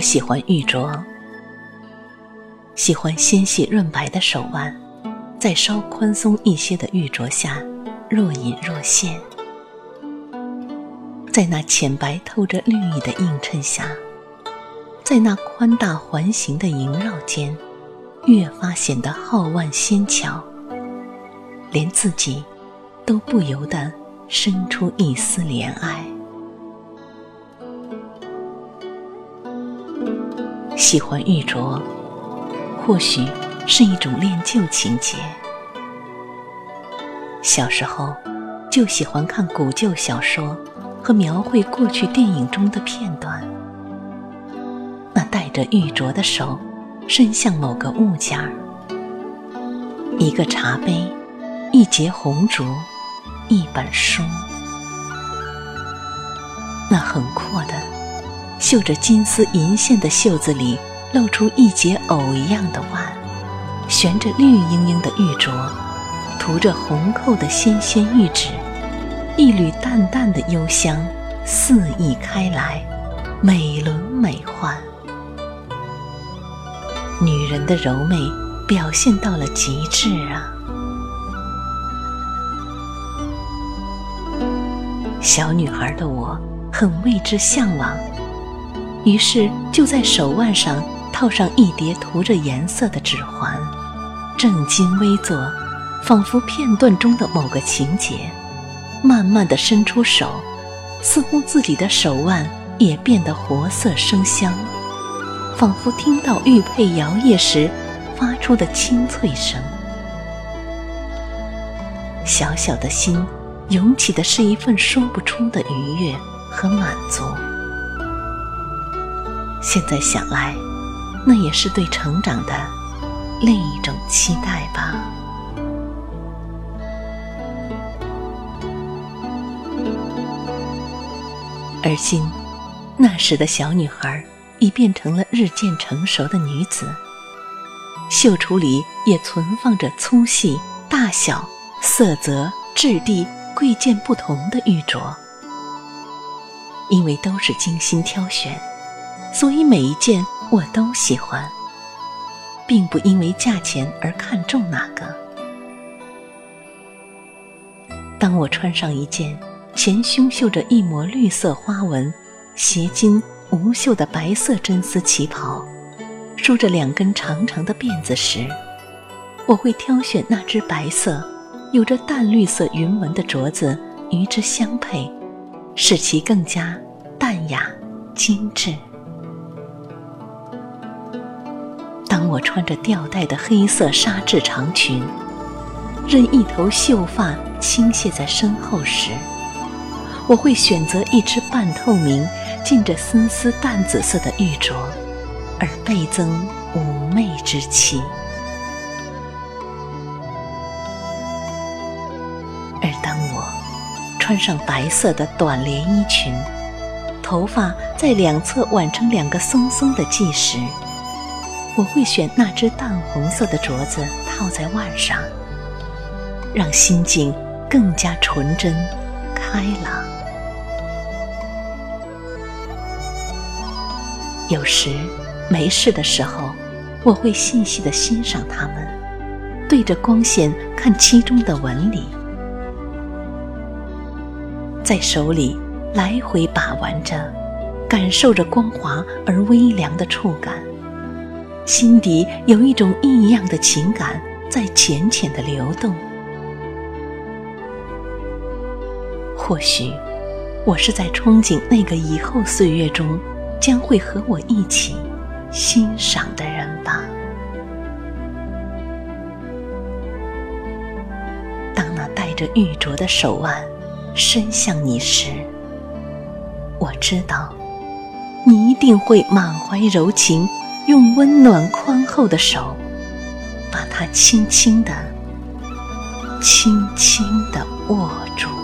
喜欢玉镯，喜欢纤细润白的手腕，在稍宽松一些的玉镯下若隐若现，在那浅白透着绿意的映衬下，在那宽大环形的萦绕间，越发显得皓腕纤巧，连自己都不由得生出一丝怜爱。喜欢玉镯，或许是一种恋旧情节。小时候就喜欢看古旧小说和描绘过去电影中的片段。那戴着玉镯的手伸向某个物件儿，一个茶杯，一截红烛，一本书。那很阔的。绣着金丝银线的袖子里，露出一截藕一样的腕，悬着绿莹莹的玉镯，涂着红扣的纤纤玉指，一缕淡淡的幽香肆意开来，美轮美奂。女人的柔媚表现到了极致啊！小女孩的我，很为之向往。于是，就在手腕上套上一叠涂着颜色的指环，正襟危坐，仿佛片段中的某个情节。慢慢的伸出手，似乎自己的手腕也变得活色生香，仿佛听到玉佩摇曳时发出的清脆声。小小的心，涌起的是一份说不出的愉悦和满足。现在想来，那也是对成长的另一种期待吧。而今，那时的小女孩已变成了日渐成熟的女子，绣橱里也存放着粗细、大小、色泽、质地、贵贱不同的玉镯，因为都是精心挑选。所以每一件我都喜欢，并不因为价钱而看重哪个。当我穿上一件前胸绣着一抹绿色花纹、斜襟无袖的白色真丝旗袍，梳着两根长长的辫子时，我会挑选那只白色、有着淡绿色云纹的镯子与之相配，使其更加淡雅精致。我穿着吊带的黑色纱质长裙，任一头秀发倾泻在身后时，我会选择一只半透明、浸着丝丝淡紫色的玉镯，而倍增妩媚之气。而当我穿上白色的短连衣裙，头发在两侧挽成两个松松的髻时，我会选那只淡红色的镯子套在腕上，让心境更加纯真、开朗。有时没事的时候，我会细细的欣赏它们，对着光线看其中的纹理，在手里来回把玩着，感受着光滑而微凉的触感。心底有一种异样的情感在浅浅的流动。或许，我是在憧憬那个以后岁月中将会和我一起欣赏的人吧。当那带着玉镯的手腕伸向你时，我知道你一定会满怀柔情，用温暖宽厚的手把它轻轻的、轻轻的握住。